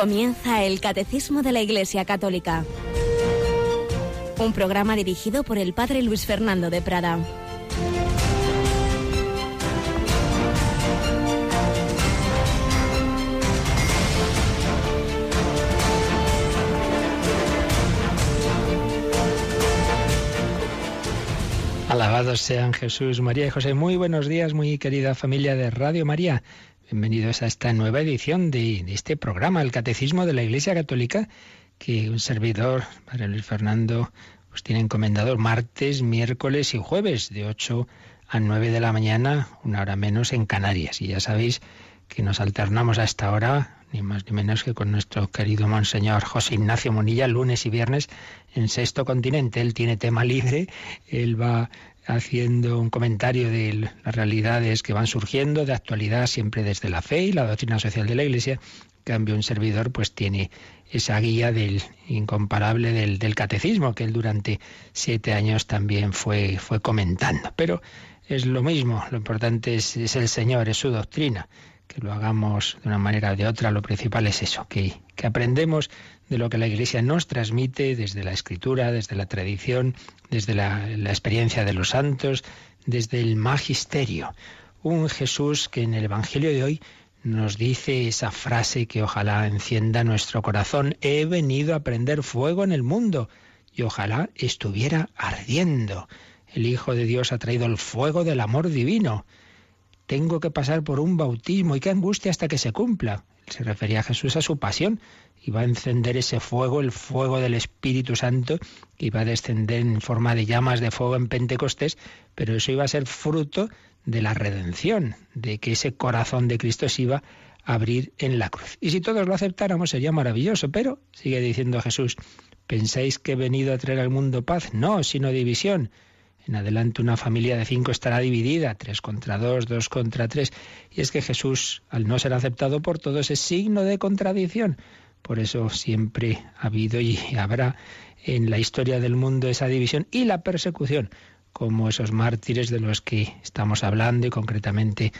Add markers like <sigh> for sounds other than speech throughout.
Comienza el Catecismo de la Iglesia Católica. Un programa dirigido por el Padre Luis Fernando de Prada. Alabados sean Jesús, María y José. Muy buenos días, muy querida familia de Radio María. Bienvenidos a esta nueva edición de, este programa, el Catecismo de la Iglesia Católica, que un servidor, Padre Luis Fernando, pues tiene encomendado martes, miércoles y jueves, de 8 a 9 de la mañana, una hora menos en Canarias. Y ya sabéis que nos alternamos a esta hora, ni más ni menos que con nuestro querido Monseñor José Ignacio Monilla, lunes y viernes en Sexto Continente. Él tiene tema libre, él va haciendo un comentario de las realidades que van surgiendo de actualidad siempre desde la fe y la doctrina social de la Iglesia. En cambio, un servidor pues tiene esa guía del incomparable del, catecismo que él durante siete años también fue, fue comentando. Pero es lo mismo, lo importante es, es el Señor, es su doctrina que lo hagamos de una manera o de otra, lo principal es eso, que, que aprendemos de lo que la Iglesia nos transmite desde la Escritura, desde la tradición, desde la, la experiencia de los santos, desde el magisterio. Un Jesús que en el Evangelio de hoy nos dice esa frase que ojalá encienda nuestro corazón. He venido a prender fuego en el mundo y ojalá estuviera ardiendo. El Hijo de Dios ha traído el fuego del amor divino tengo que pasar por un bautismo y qué angustia hasta que se cumpla. Se refería a Jesús a su pasión va a encender ese fuego, el fuego del Espíritu Santo, que iba a descender en forma de llamas de fuego en Pentecostés, pero eso iba a ser fruto de la redención, de que ese corazón de Cristo se iba a abrir en la cruz. Y si todos lo aceptáramos sería maravilloso, pero sigue diciendo Jesús, ¿pensáis que he venido a traer al mundo paz? No, sino división. En adelante una familia de cinco estará dividida, tres contra dos, dos contra tres. Y es que Jesús, al no ser aceptado por todos, es signo de contradicción. Por eso siempre ha habido y habrá en la historia del mundo esa división y la persecución, como esos mártires de los que estamos hablando y concretamente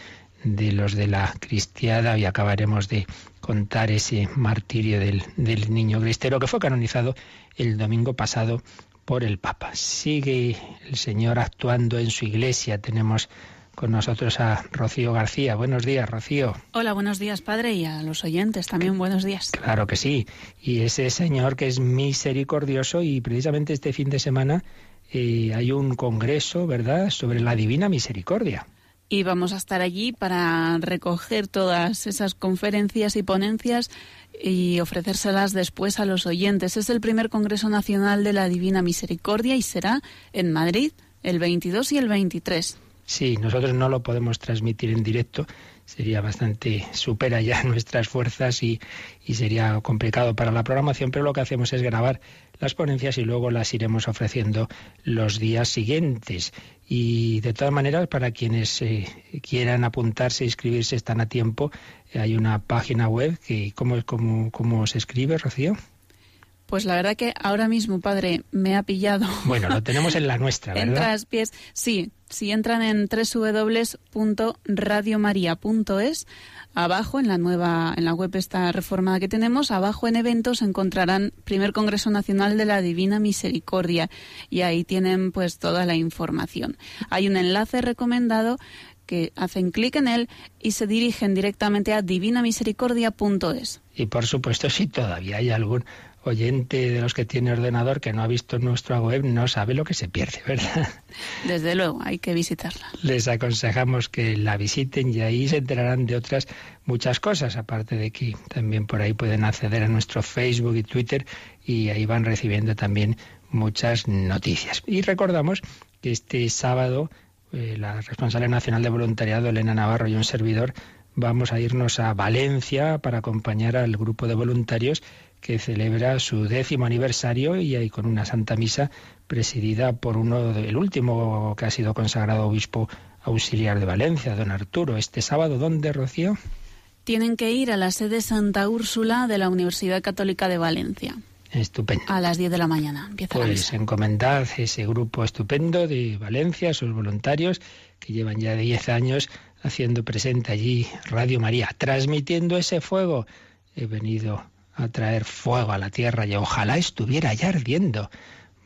de los de la cristiada y acabaremos de contar ese martirio del, niño cristero que fue canonizado el domingo pasado por el Papa. Sigue el Señor actuando en su iglesia. Tenemos con nosotros a Rocío García. Buenos días, Rocío. Hola, buenos días, Padre, y a los oyentes también buenos días. Claro que sí. Y ese Señor que es misericordioso y precisamente este fin de semana eh, hay un congreso, ¿verdad?, sobre la divina misericordia y vamos a estar allí para recoger todas esas conferencias y ponencias y ofrecérselas después a los oyentes. Es el primer Congreso Nacional de la Divina Misericordia y será en Madrid el 22 y el 23. Sí, nosotros no lo podemos transmitir en directo, sería bastante, supera ya <laughs> nuestras fuerzas y, y, sería complicado para la programación, pero lo que hacemos es grabar las ponencias y luego las iremos ofreciendo los días siguientes. Y de todas maneras, para quienes eh, quieran apuntarse e inscribirse, están a tiempo. hay una página web que, ¿cómo, cómo, cómo se escribe, Rocío? Pues la verdad que ahora mismo, padre, me ha pillado. Bueno, lo tenemos en la <laughs> nuestra, ¿verdad? Entras pies. Sí, si entran en www.radiomaria.es, abajo en la nueva en la web esta reformada que tenemos, abajo en eventos encontrarán Primer Congreso Nacional de la Divina Misericordia y ahí tienen pues toda la información. Hay un enlace recomendado que hacen clic en él y se dirigen directamente a divinamisericordia.es. Y por supuesto, si todavía hay algún oyente de los que tiene ordenador que no ha visto nuestra web no sabe lo que se pierde, ¿verdad? Desde luego, hay que visitarla. Les aconsejamos que la visiten y ahí se enterarán de otras muchas cosas, aparte de que también por ahí pueden acceder a nuestro Facebook y Twitter y ahí van recibiendo también muchas noticias. Y recordamos que este sábado eh, la responsable nacional de voluntariado, Elena Navarro, y un servidor vamos a irnos a Valencia para acompañar al grupo de voluntarios que celebra su décimo aniversario y ahí con una Santa Misa presidida por uno del último que ha sido consagrado obispo auxiliar de Valencia, don Arturo. Este sábado, ¿dónde, Rocío? Tienen que ir a la sede Santa Úrsula de la Universidad Católica de Valencia. Estupendo. A las 10 de la mañana empieza pues la misa. encomendad ese grupo estupendo de Valencia, sus voluntarios, que llevan ya 10 años haciendo presente allí Radio María, transmitiendo ese fuego. He venido a traer fuego a la tierra y ojalá estuviera ya ardiendo.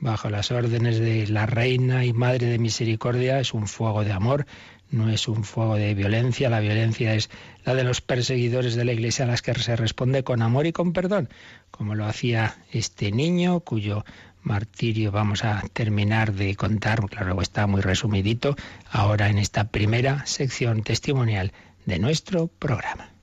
Bajo las órdenes de la Reina y Madre de Misericordia es un fuego de amor, no es un fuego de violencia. La violencia es la de los perseguidores de la Iglesia a las que se responde con amor y con perdón, como lo hacía este niño cuyo martirio vamos a terminar de contar, claro, está muy resumidito, ahora en esta primera sección testimonial de nuestro programa.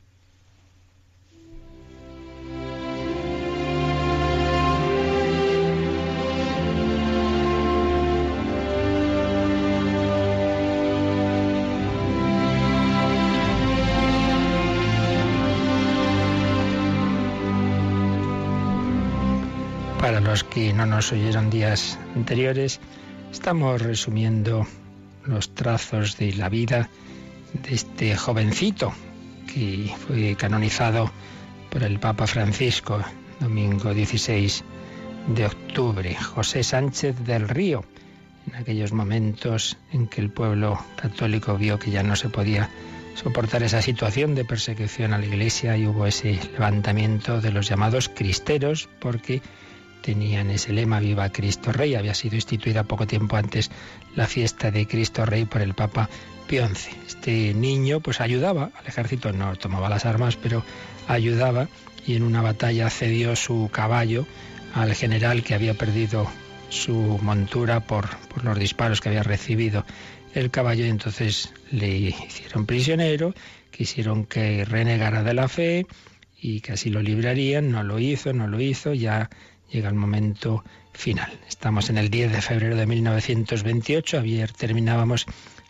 Los que no nos oyeron días anteriores, estamos resumiendo los trazos de la vida de este jovencito que fue canonizado por el Papa Francisco, domingo 16 de octubre, José Sánchez del Río, en aquellos momentos en que el pueblo católico vio que ya no se podía soportar esa situación de persecución a la Iglesia y hubo ese levantamiento de los llamados cristeros porque tenían ese lema Viva Cristo Rey. Había sido instituida poco tiempo antes la fiesta de Cristo Rey por el Papa Pío XI. Este niño pues ayudaba al ejército, no tomaba las armas, pero ayudaba y en una batalla cedió su caballo al general que había perdido su montura por, por los disparos que había recibido el caballo y entonces le hicieron prisionero, quisieron que renegara de la fe y que así lo librarían, no lo hizo, no lo hizo, ya llega el momento final. Estamos en el 10 de febrero de 1928. Ayer terminábamos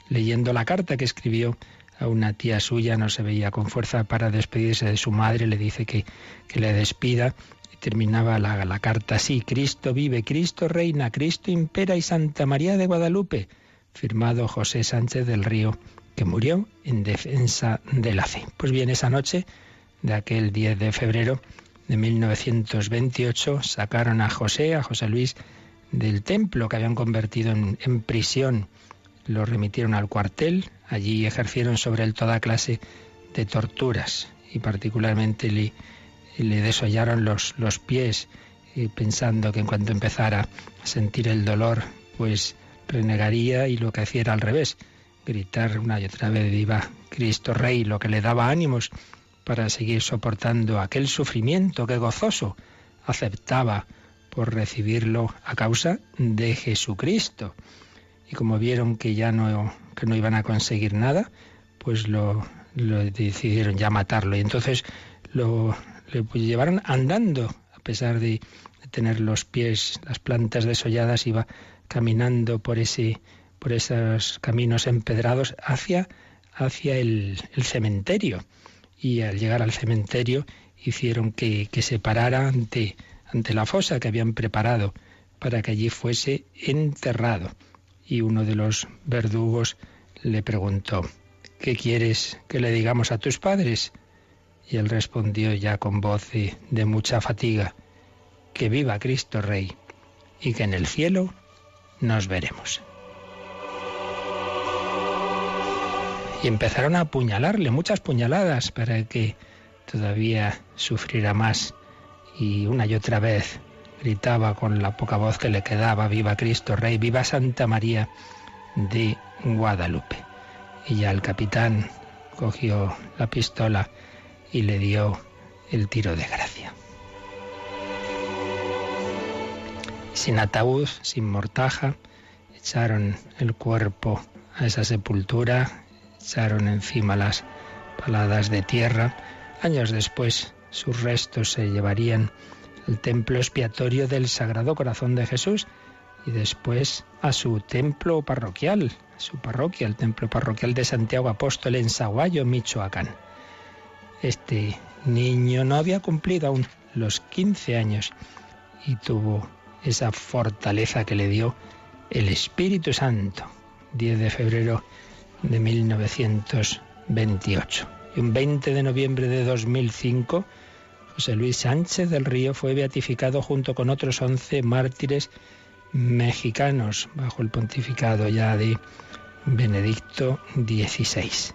leyendo la carta que escribió a una tía suya, no se veía con fuerza para despedirse de su madre, le dice que, que le despida y terminaba la, la carta así, Cristo vive, Cristo reina, Cristo impera y Santa María de Guadalupe, firmado José Sánchez del Río, que murió en defensa de la fe. Pues bien, esa noche de aquel 10 de febrero de 1928 sacaron a José, a José Luis, del templo que habían convertido en, prisión. Lo remitieron al cuartel, allí ejercieron sobre él toda clase de torturas y particularmente le, desollaron los, los pies, eh, pensando que en cuanto empezara a sentir el dolor, pues renegaría y lo que hacía era al revés, gritar una y otra vez viva Cristo Rey, lo que le daba ánimos para seguir soportando aquel sufrimiento que gozoso aceptaba por recibirlo a causa de Jesucristo. Y como vieron que ya no, que no iban a conseguir nada, pues lo, decidieron ya matarlo. Y entonces lo le llevaron andando, a pesar de, tener los pies, las plantas desolladas, iba caminando por ese, por esos caminos empedrados hacia, hacia el cementerio y al llegar al cementerio hicieron que, se parara ante, ante la fosa que habían preparado para que allí fuese enterrado. Y uno de los verdugos le preguntó, ¿qué quieres que le digamos a tus padres? Y él respondió ya con voz de mucha fatiga, que viva Cristo Rey y que en el cielo nos veremos. Y empezaron a apuñalarle, muchas puñaladas, para que todavía sufriera más. Y una y otra vez gritaba con la poca voz que le quedaba, viva Cristo Rey, viva Santa María de Guadalupe. Y ya el capitán cogió la pistola y le dio el tiro de gracia. Sin ataúd, sin mortaja, echaron el cuerpo a esa sepultura echaron encima las paladas de tierra. Años después, sus restos se llevarían al templo expiatorio del Sagrado Corazón de Jesús y después a su templo parroquial, su parroquia, el templo parroquial de Santiago Apóstol en Saguayo, Michoacán. Este niño no había cumplido aún los 15 años y tuvo esa fortaleza que le dio el Espíritu Santo. 10 de febrero de 1928. Y un 20 de noviembre de 2005, José Luis Sánchez del Río fue beatificado junto con otros 11 mártires mexicanos bajo el pontificado ya de Benedicto XVI.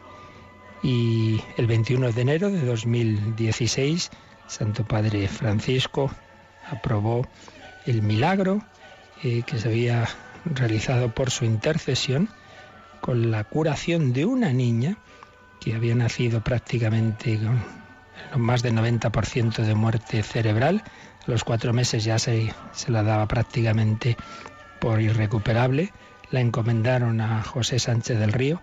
Y el 21 de enero de 2016, Santo Padre Francisco aprobó el milagro eh, que se había realizado por su intercesión con la curación de una niña que había nacido prácticamente con más del 90% de muerte cerebral. Los cuatro meses ya se, se la daba prácticamente por irrecuperable. La encomendaron a José Sánchez del Río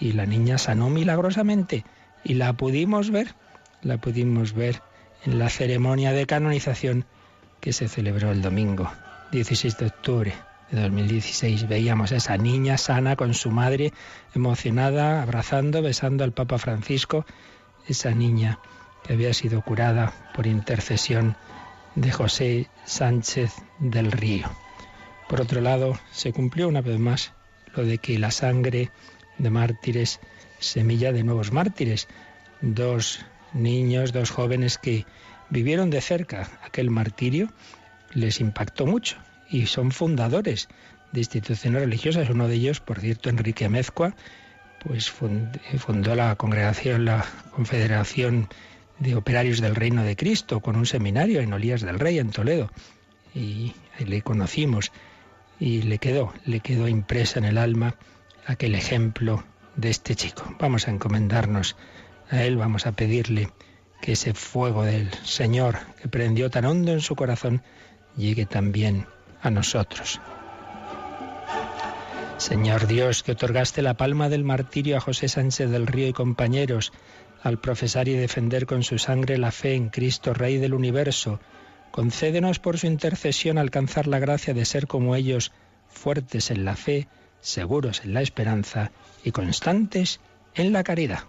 y la niña sanó milagrosamente y la pudimos ver, la pudimos ver en la ceremonia de canonización que se celebró el domingo 16 de octubre de 2016. Veíamos a esa niña sana con su madre, emocionada, abrazando, besando al Papa Francisco, esa niña que había sido curada por intercesión de José Sánchez del Río. Por otro lado, se cumplió una vez más lo de que la sangre de mártires, semilla de nuevos mártires, dos niños, dos jóvenes que vivieron de cerca aquel martirio, les impactó mucho y son fundadores de instituciones religiosas. Uno de ellos, por cierto, Enrique Mezcua, pues fundó la congregación, la Confederación de Operarios del Reino de Cristo, con un seminario en Olías del Rey, en Toledo. Y ahí le conocimos y le quedó, le quedó impresa en el alma aquel ejemplo de este chico. Vamos a encomendarnos a él, vamos a pedirle que ese fuego del Señor que prendió tan hondo en su corazón llegue también a nosotros. Señor Dios, que otorgaste la palma del martirio a José Sánchez del Río y compañeros, al profesar y defender con su sangre la fe en Cristo, Rey del universo, concédenos por su intercesión alcanzar la gracia de ser como ellos, fuertes en la fe, seguros en la esperanza y constantes en la caridad.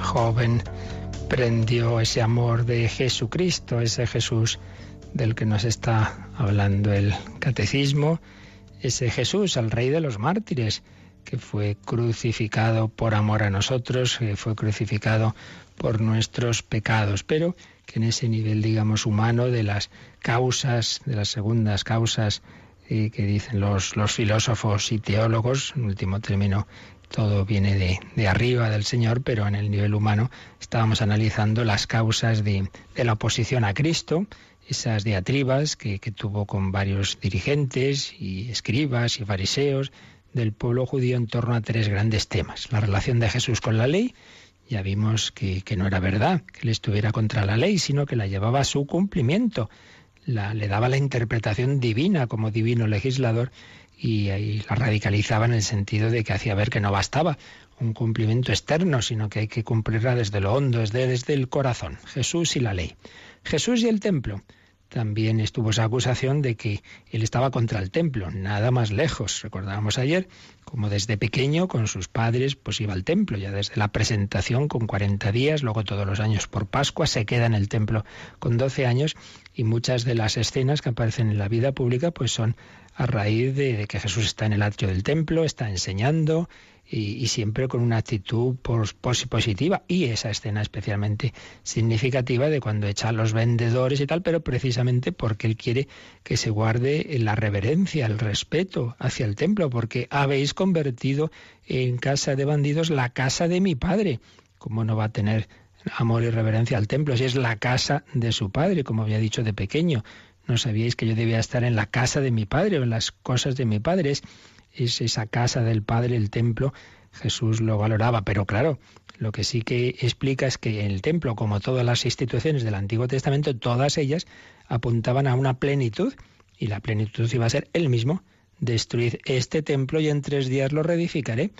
Joven prendió ese amor de Jesucristo, ese Jesús del que nos está hablando el catecismo, ese Jesús, el rey de los mártires, que fue crucificado por amor a nosotros, que fue crucificado por nuestros pecados, pero que en ese nivel, digamos, humano de las causas, de las segundas causas eh, que dicen los, los filósofos y teólogos, en último término, todo viene de, arriba del Señor, pero en el nivel humano estábamos analizando las causas de, la oposición a Cristo, esas diatribas que, que, tuvo con varios dirigentes y escribas y fariseos del pueblo judío en torno a tres grandes temas. La relación de Jesús con la ley, ya vimos que, no era verdad que él estuviera contra la ley, sino que la llevaba a su cumplimiento. La, le daba la interpretación divina como divino legislador y ahí la radicalizaba en el sentido de que hacía ver que no bastaba un cumplimiento externo, sino que hay que cumplirla desde lo hondo, desde, desde el corazón. Jesús y la ley. Jesús y el templo. También estuvo esa acusación de que él estaba contra el templo, nada más lejos. Recordábamos ayer como desde pequeño con sus padres pues iba al templo, ya desde la presentación con 40 días, luego todos los años por Pascua, se queda en el templo con 12 años y muchas de las escenas que aparecen en la vida pública pues son a raíz de, que Jesús está en el atrio del templo, está enseñando y, siempre con una actitud positiva. Y esa escena especialmente significativa de cuando echa a los vendedores y tal, pero precisamente porque Él quiere que se guarde la reverencia, el respeto hacia el templo, porque habéis convertido en casa de bandidos la casa de mi Padre. ¿Cómo no va a tener amor y reverencia al templo si es la casa de su Padre, como había dicho de pequeño? No sabíais que yo debía estar en la casa de mi padre o en las cosas de mi padre. Es, esa casa del padre, el templo, Jesús lo valoraba, pero claro, lo que sí que explica es que el templo, como todas las instituciones del Antiguo Testamento, todas ellas apuntaban a una plenitud, y la plenitud iba a ser el mismo, destruir este templo y en tres días lo reedificaré.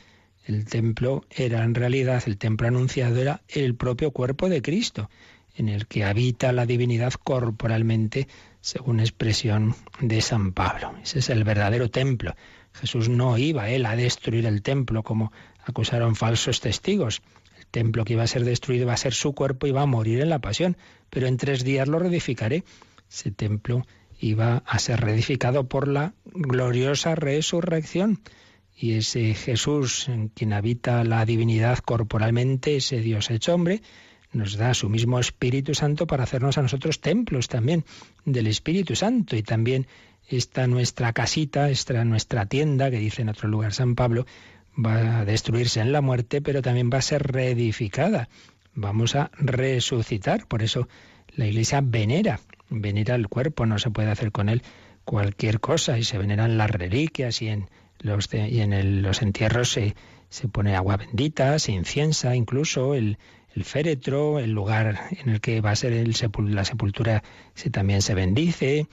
El templo era en realidad, el templo anunciado era el propio cuerpo de Cristo en el que habita la divinidad corporalmente, según expresión de San Pablo. Ese es el verdadero templo. Jesús no iba él a destruir el templo como acusaron falsos testigos. El templo que iba a ser destruido va a ser su cuerpo y va a morir en la pasión, pero en tres días lo reedificaré. Ese templo iba a ser reedificado por la gloriosa resurrección. Y ese Jesús en quien habita la divinidad corporalmente, ese Dios hecho hombre, nos da su mismo Espíritu Santo para hacernos a nosotros templos también del Espíritu Santo. Y también esta nuestra casita, esta nuestra tienda, que dice en otro lugar San Pablo, va a destruirse en la muerte, pero también va a ser reedificada. Vamos a resucitar. Por eso la Iglesia venera, venera el cuerpo, no se puede hacer con él cualquier cosa y se veneran las reliquias y en los, y en los entierros se, se pone agua bendita, se inciensa incluso el, el féretro, el lugar en el que va a ser el la sepultura se, también se bendice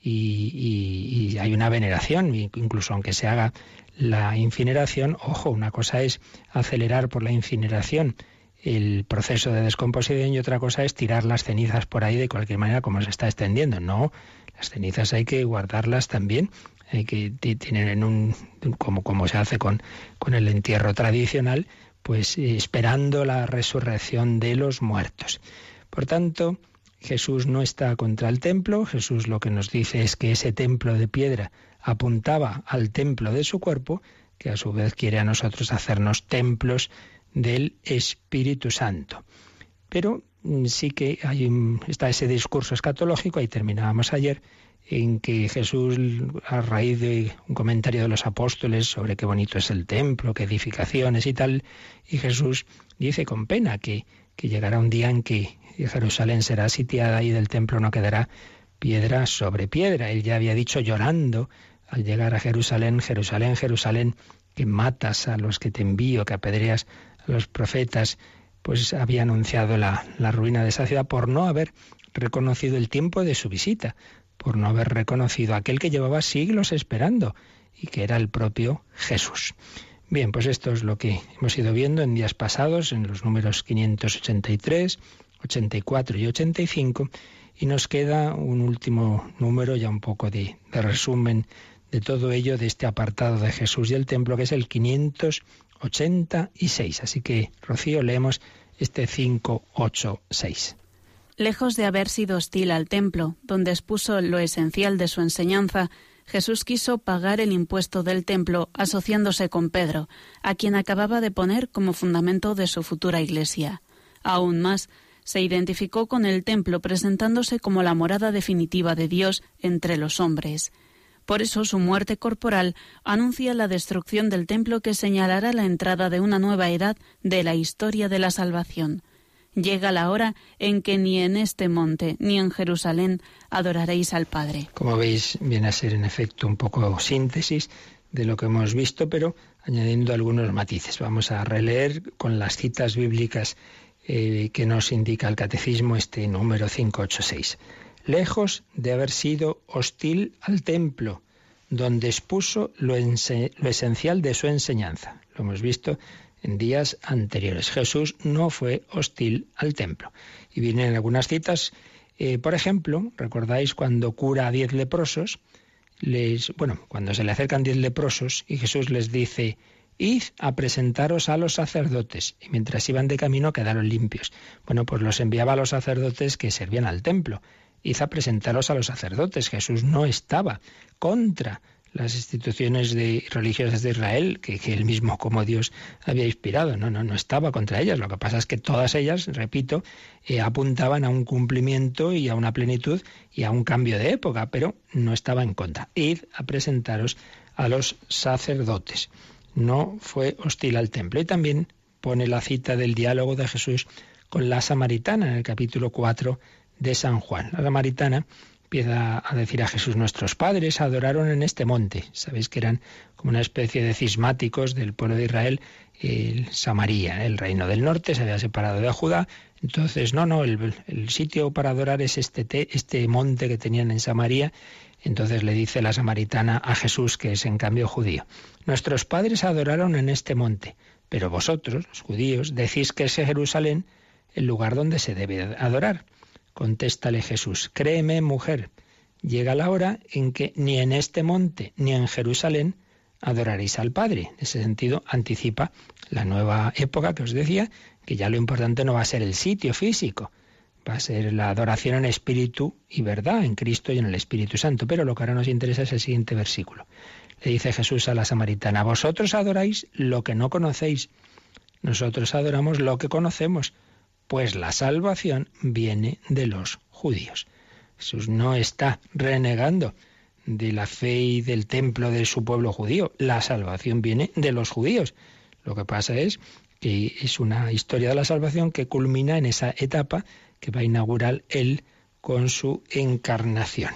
y, y, hay una veneración, incluso aunque se haga la incineración, ojo, una cosa es acelerar por la incineración el proceso de descomposición y otra cosa es tirar las cenizas por ahí de cualquier manera como se está extendiendo. No, las cenizas hay que guardarlas también, hay que tienen en un como, como se hace con, con el entierro tradicional, pues esperando la resurrección de los muertos. Por tanto, Jesús no está contra el templo, Jesús lo que nos dice es que ese templo de piedra apuntaba al templo de su cuerpo, que a su vez quiere a nosotros hacernos templos del Espíritu Santo. Pero mm, sí que está ese discurso escatológico, ahí terminábamos ayer, en que Jesús, a raíz de un comentario de los apóstoles sobre qué bonito es el templo, qué edificaciones y tal, y Jesús dice con pena que, que llegará un día en que Jerusalén será sitiada y del templo no quedará piedra sobre piedra. Él ya había dicho llorando al llegar a Jerusalén, Jerusalén, Jerusalén, que matas a los que te envío, que apedreas a los profetas, pues había anunciado la, la ruina de esa ciudad por no haber reconocido el tiempo de su visita por no haber reconocido a aquel que llevaba siglos esperando y que era el propio Jesús. Bien, pues esto es lo que hemos ido viendo en días pasados, en los números 583, 84 y 85, y nos queda un último número, ya un poco de, de resumen de todo ello, de este apartado de Jesús y el templo, que es el 586. Así que, Rocío, leemos este 586. Lejos de haber sido hostil al templo, donde expuso lo esencial de su enseñanza, Jesús quiso pagar el impuesto del templo asociándose con Pedro, a quien acababa de poner como fundamento de su futura iglesia. Aún más, se identificó con el templo presentándose como la morada definitiva de Dios entre los hombres. Por eso su muerte corporal anuncia la destrucción del templo que señalará la entrada de una nueva edad de la historia de la salvación. Llega la hora en que ni en este monte ni en Jerusalén adoraréis al Padre. Como veis, viene a ser en efecto un poco síntesis de lo que hemos visto, pero añadiendo algunos matices. Vamos a releer con las citas bíblicas eh, que nos indica el catecismo este número 586. Lejos de haber sido hostil al templo, donde expuso lo, lo esencial de su enseñanza. Lo hemos visto en días anteriores. Jesús no fue hostil al templo. Y vienen algunas citas, eh, por ejemplo, recordáis cuando cura a diez leprosos, les, bueno, cuando se le acercan diez leprosos y Jesús les dice, id a presentaros a los sacerdotes. Y mientras iban de camino quedaron limpios. Bueno, pues los enviaba a los sacerdotes que servían al templo. Id a presentaros a los sacerdotes. Jesús no estaba contra las instituciones religiosas de Israel, que, él mismo como Dios había inspirado. No, no, no estaba contra ellas. Lo que pasa es que todas ellas, repito, eh, apuntaban a un cumplimiento y a una plenitud y a un cambio de época, pero no estaba en contra. Id a presentaros a los sacerdotes. No fue hostil al templo. Y también pone la cita del diálogo de Jesús con la samaritana en el capítulo 4 de San Juan. La samaritana empieza a decir a Jesús, nuestros padres adoraron en este monte. Sabéis que eran como una especie de cismáticos del pueblo de Israel, el Samaria, el reino del norte, se había separado de Judá. Entonces, no, no, el, sitio para adorar es este, este monte que tenían en Samaria. Entonces le dice la samaritana a Jesús, que es en cambio judío, nuestros padres adoraron en este monte, pero vosotros, los judíos, decís que es Jerusalén el lugar donde se debe adorar. Contéstale Jesús, créeme mujer, llega la hora en que ni en este monte ni en Jerusalén adoraréis al Padre. En ese sentido, anticipa la nueva época que os decía, que ya lo importante no va a ser el sitio físico, va a ser la adoración en espíritu y verdad, en Cristo y en el Espíritu Santo. Pero lo que ahora nos interesa es el siguiente versículo. Le dice Jesús a la samaritana, vosotros adoráis lo que no conocéis, nosotros adoramos lo que conocemos, pues la salvación viene de los judíos. Jesús no está renegando de la fe y del templo de su pueblo judío. La salvación viene de los judíos. Lo que pasa es que es una historia de la salvación que culmina en esa etapa que va a inaugurar él con su encarnación.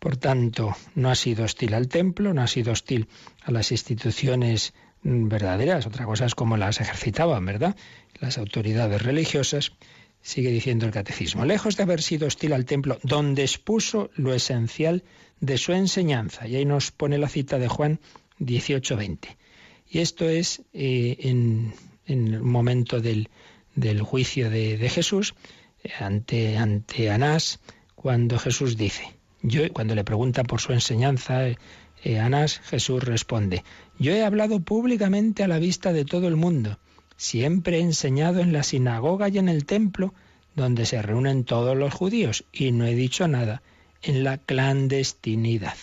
Por tanto, no ha sido hostil al templo, no ha sido hostil a las instituciones verdaderas. Otra cosa es cómo las ejercitaban, ¿verdad? Las autoridades religiosas. Sigue diciendo el catecismo, lejos de haber sido hostil al templo, donde expuso lo esencial de su enseñanza. Y ahí nos pone la cita de Juan 18:20. Y esto es eh, en, el momento del, juicio de, Jesús eh, ante, Anás, cuando Jesús dice, yo, cuando le pregunta por su enseñanza, eh, Anás, Jesús responde, yo he hablado públicamente a la vista de todo el mundo Siempre he enseñado en la sinagoga y en el templo, donde se reúnen todos los judíos, y no he dicho nada en la clandestinidad.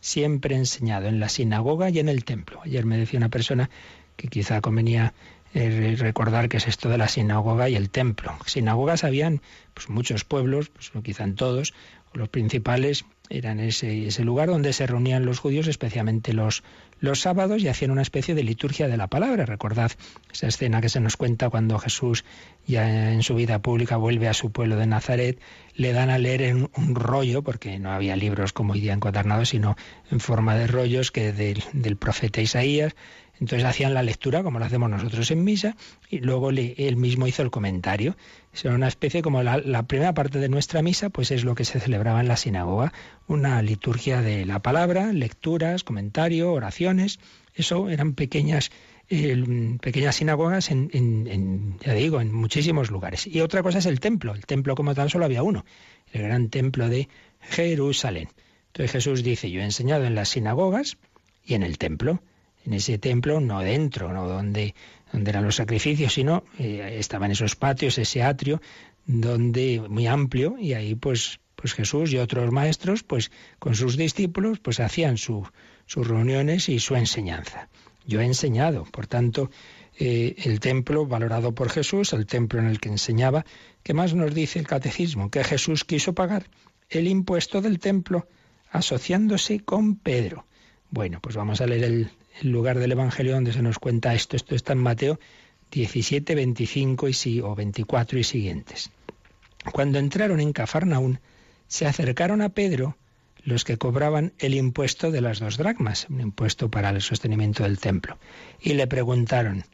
Siempre he enseñado en la sinagoga y en el templo. Ayer me decía una persona que quizá convenía eh, recordar que es esto de la sinagoga y el templo. Sinagogas habían pues, muchos pueblos, pues, quizá en todos, los principales eran ese, ese lugar donde se reunían los judíos, especialmente los, los sábados, y hacían una especie de liturgia de la palabra. Recordad esa escena que se nos cuenta cuando Jesús, ya en su vida pública, vuelve a su pueblo de Nazaret, le dan a leer en un rollo, porque no había libros como hoy día encuadernados, sino en forma de rollos que del, del profeta Isaías, entonces hacían la lectura, como lo hacemos nosotros en misa, y luego él mismo hizo el comentario. Es una especie como la, primera parte de nuestra misa, pues es lo que se celebraba en la sinagoga, una liturgia de la palabra, lecturas, comentario, oraciones. Eso eran pequeñas pequeñas sinagogas en, en, ya digo, en muchísimos lugares. Y otra cosa es el templo. El templo como tal solo había uno, el gran templo de Jerusalén. Entonces Jesús dice, yo he enseñado en las sinagogas y en el templo en ese templo, no dentro, no donde, donde eran los sacrificios, sino eh, estaban esos patios, ese atrio, donde muy amplio, y ahí pues, pues Jesús y otros maestros, pues con sus discípulos, pues hacían sus reuniones y su enseñanza. Yo he enseñado, por tanto, eh, el templo valorado por Jesús, el templo en el que enseñaba, ¿qué más nos dice el catecismo? Que Jesús quiso pagar el impuesto del templo asociándose con Pedro. Bueno, pues vamos a leer el, el lugar del Evangelio donde se nos cuenta esto. Esto está en Mateo 17, 25 y, o 24 y siguientes. Cuando entraron en Cafarnaún, se acercaron a Pedro los que cobraban el impuesto de las dos dracmas, un impuesto para el sostenimiento del templo, y le preguntaron,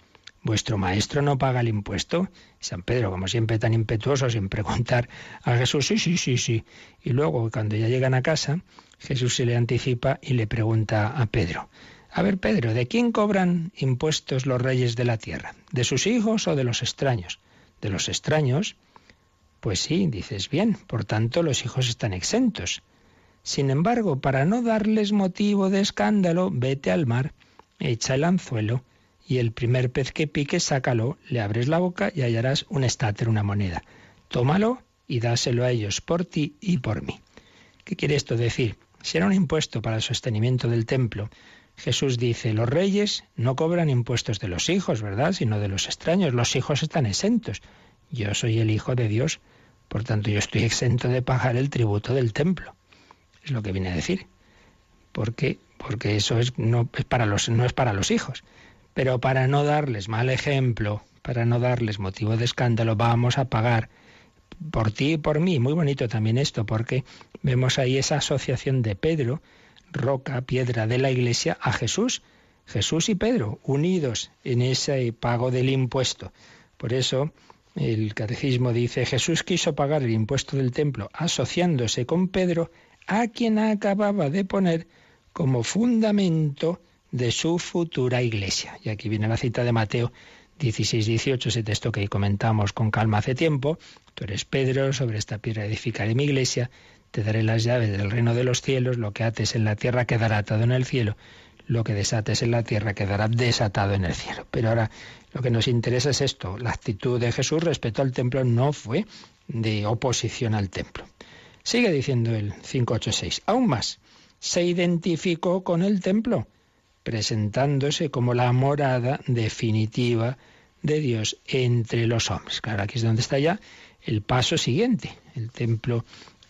¿Vuestro maestro no paga el impuesto? San Pedro, como siempre tan impetuoso, sin preguntar a Jesús, sí, sí, sí, sí. Y luego, cuando ya llegan a casa, Jesús se le anticipa y le pregunta a Pedro, a ver, Pedro, ¿de quién cobran impuestos los reyes de la tierra? ¿De sus hijos o de los extraños? ¿De los extraños? Pues sí, dices bien, por tanto los hijos están exentos. Sin embargo, para no darles motivo de escándalo, vete al mar, echa el anzuelo, y el primer pez que pique, sácalo, le abres la boca y hallarás un estáter, una moneda. Tómalo y dáselo a ellos por ti y por mí. ¿Qué quiere esto decir? Si era un impuesto para el sostenimiento del templo, Jesús dice, los reyes no cobran impuestos de los hijos, ¿verdad? Sino de los extraños. Los hijos están exentos. Yo soy el Hijo de Dios, por tanto yo estoy exento de pagar el tributo del templo. Es lo que viene a decir. Porque, porque eso es, no, es para los, no es para los hijos. Pero para no darles mal ejemplo, para no darles motivo de escándalo, vamos a pagar por ti y por mí. Muy bonito también esto, porque vemos ahí esa asociación de Pedro, roca, piedra de la iglesia, a Jesús. Jesús y Pedro, unidos en ese pago del impuesto. Por eso el catecismo dice, Jesús quiso pagar el impuesto del templo asociándose con Pedro, a quien acababa de poner como fundamento de su futura iglesia. Y aquí viene la cita de Mateo 16-18, ese texto que comentamos con calma hace tiempo, tú eres Pedro, sobre esta piedra edificaré mi iglesia, te daré las llaves del reino de los cielos, lo que ates en la tierra quedará atado en el cielo, lo que desates en la tierra quedará desatado en el cielo. Pero ahora lo que nos interesa es esto, la actitud de Jesús respecto al templo no fue de oposición al templo. Sigue diciendo el 586, aún más, se identificó con el templo, presentándose como la morada definitiva de Dios entre los hombres. Claro, aquí es donde está ya el paso siguiente. El templo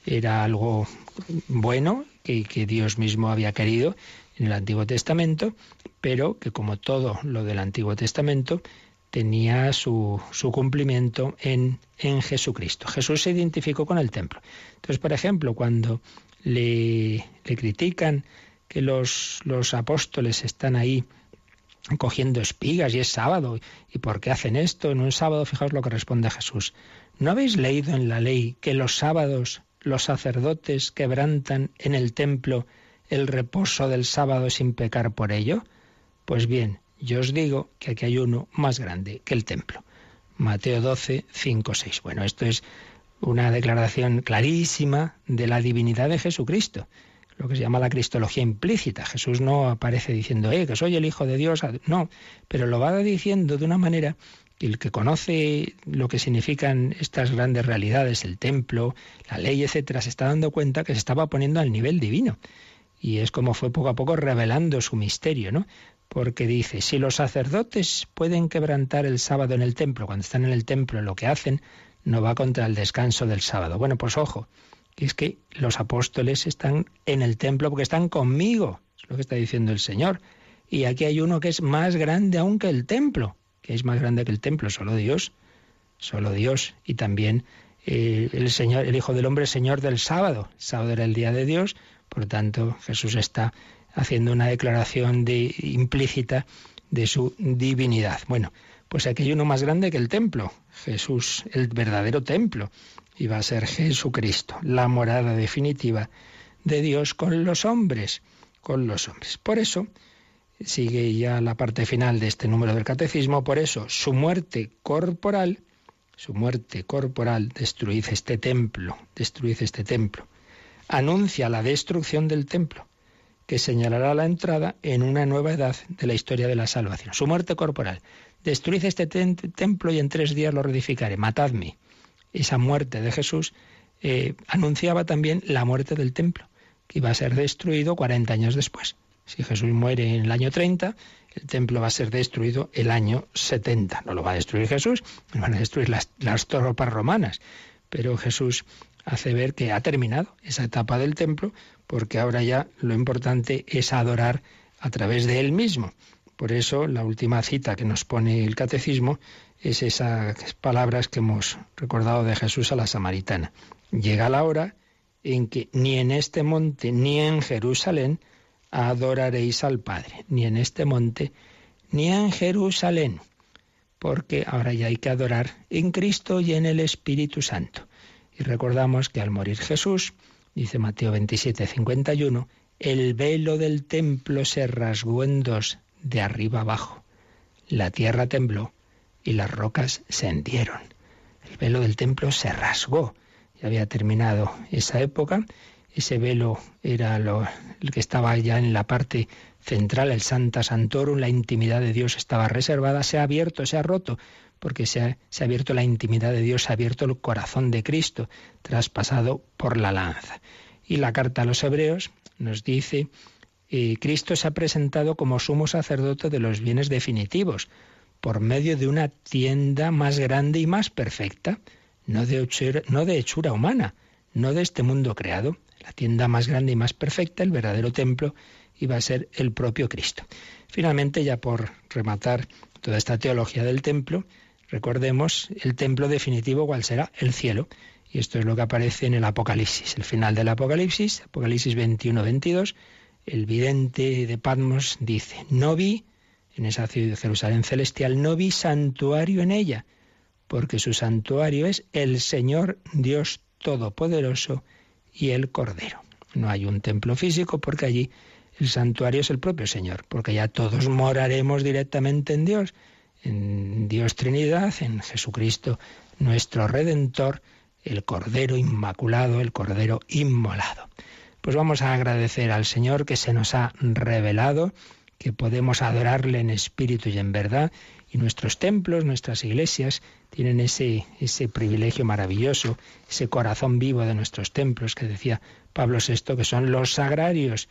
era algo bueno que, Dios mismo había querido en el Antiguo Testamento, pero que como todo lo del Antiguo Testamento tenía su, cumplimiento en, en, Jesucristo. Jesús se identificó con el templo. Entonces, por ejemplo, cuando le, le critican que los, los apóstoles están ahí cogiendo espigas y es sábado. ¿Y por qué hacen esto en un sábado? Fijaos lo que responde Jesús. ¿No habéis leído en la ley que los sábados los sacerdotes quebrantan en el templo el reposo del sábado sin pecar por ello? Pues bien, yo os digo que aquí hay uno más grande que el templo. Mateo 12, 5, 6. Bueno, esto es una declaración clarísima de la divinidad de Jesucristo lo que se llama la cristología implícita. Jesús no aparece diciendo, eh, que soy el Hijo de Dios, no, pero lo va diciendo de una manera el que conoce lo que significan estas grandes realidades, el templo, la ley, etcétera, se está dando cuenta que se estaba poniendo al nivel divino. Y es como fue poco a poco revelando su misterio, ¿no? Porque dice, si los sacerdotes pueden quebrantar el sábado en el templo, cuando están en el templo lo que hacen no va contra el descanso del sábado. Bueno, pues ojo, es que los apóstoles están en el templo porque están conmigo, es lo que está diciendo el Señor. Y aquí hay uno que es más grande aún que el templo, es más grande que el templo, solo Dios, solo Dios. Y también eh, el Señor, el Hijo del Hombre, Señor del sábado. El sábado era el día de Dios, por tanto Jesús está haciendo una declaración de, implícita de su divinidad. Bueno, pues aquí hay uno más grande que el templo, Jesús, el verdadero templo y va a ser Jesucristo, la morada definitiva de Dios con los hombres, con los hombres. Por eso, sigue ya la parte final de este número del catecismo, por eso su muerte corporal, su muerte corporal, destruid este templo, destruid este templo, anuncia la destrucción del templo, que señalará la entrada en una nueva edad de la historia de la salvación. Su muerte corporal, destruid este templo y en tres días lo reedificaré, matadme. Esa muerte de Jesús, eh, anunciaba también la muerte del templo, que iba a ser destruido 40 años después. Si Jesús muere en el año 30, el templo va a ser destruido el año 70. No lo va a destruir Jesús, lo van a destruir las, las tropas romanas. Pero Jesús hace ver que ha terminado esa etapa del templo, porque ahora ya lo importante es adorar a través de él mismo. Por eso la última cita que nos pone el catecismo es esas palabras que hemos recordado de Jesús a la samaritana. Llega la hora en que ni en este monte ni en Jerusalén adoraréis al Padre, ni en este monte ni en Jerusalén, porque ahora ya hay que adorar en Cristo y en el Espíritu Santo. Y recordamos que al morir Jesús, dice Mateo 27, 51, el velo del templo se rasgó en dos de arriba abajo. La tierra tembló y las rocas se hendieron. El velo del templo se rasgó. Ya había terminado esa época. Ese velo era lo, el que estaba ya en la parte central, el Santa Santorum, la intimidad de Dios estaba reservada, se ha abierto, se ha roto, porque se ha, se ha abierto la intimidad de Dios, se ha abierto el corazón de Cristo, traspasado por la lanza. Y la carta a los hebreos nos dice, eh, Cristo se ha presentado como sumo sacerdote de los bienes definitivos, por medio de una tienda más grande y más perfecta, no de, no de hechura humana, no de este mundo creado. La tienda más grande y más perfecta, el verdadero templo, iba a ser el propio Cristo. Finalmente, ya por rematar toda esta teología del templo, recordemos el templo definitivo, cuál será el cielo. Y esto es lo que aparece en el Apocalipsis, el final del Apocalipsis, Apocalipsis 21-22. El vidente de Patmos dice, no vi en esa ciudad de Jerusalén celestial, no vi santuario en ella, porque su santuario es el Señor Dios Todopoderoso y el Cordero. No hay un templo físico porque allí el santuario es el propio Señor, porque ya todos moraremos directamente en Dios. en Dios Trinidad, en Jesucristo nuestro Redentor, el Cordero Inmaculado, el Cordero Inmolado. Pues vamos a agradecer al Señor que se nos ha revelado, que podemos adorarle en espíritu y en verdad, y nuestros templos, nuestras iglesias, tienen ese, ese privilegio maravilloso, ese corazón vivo de nuestros templos, que decía Pablo VI, que son los sagrarios.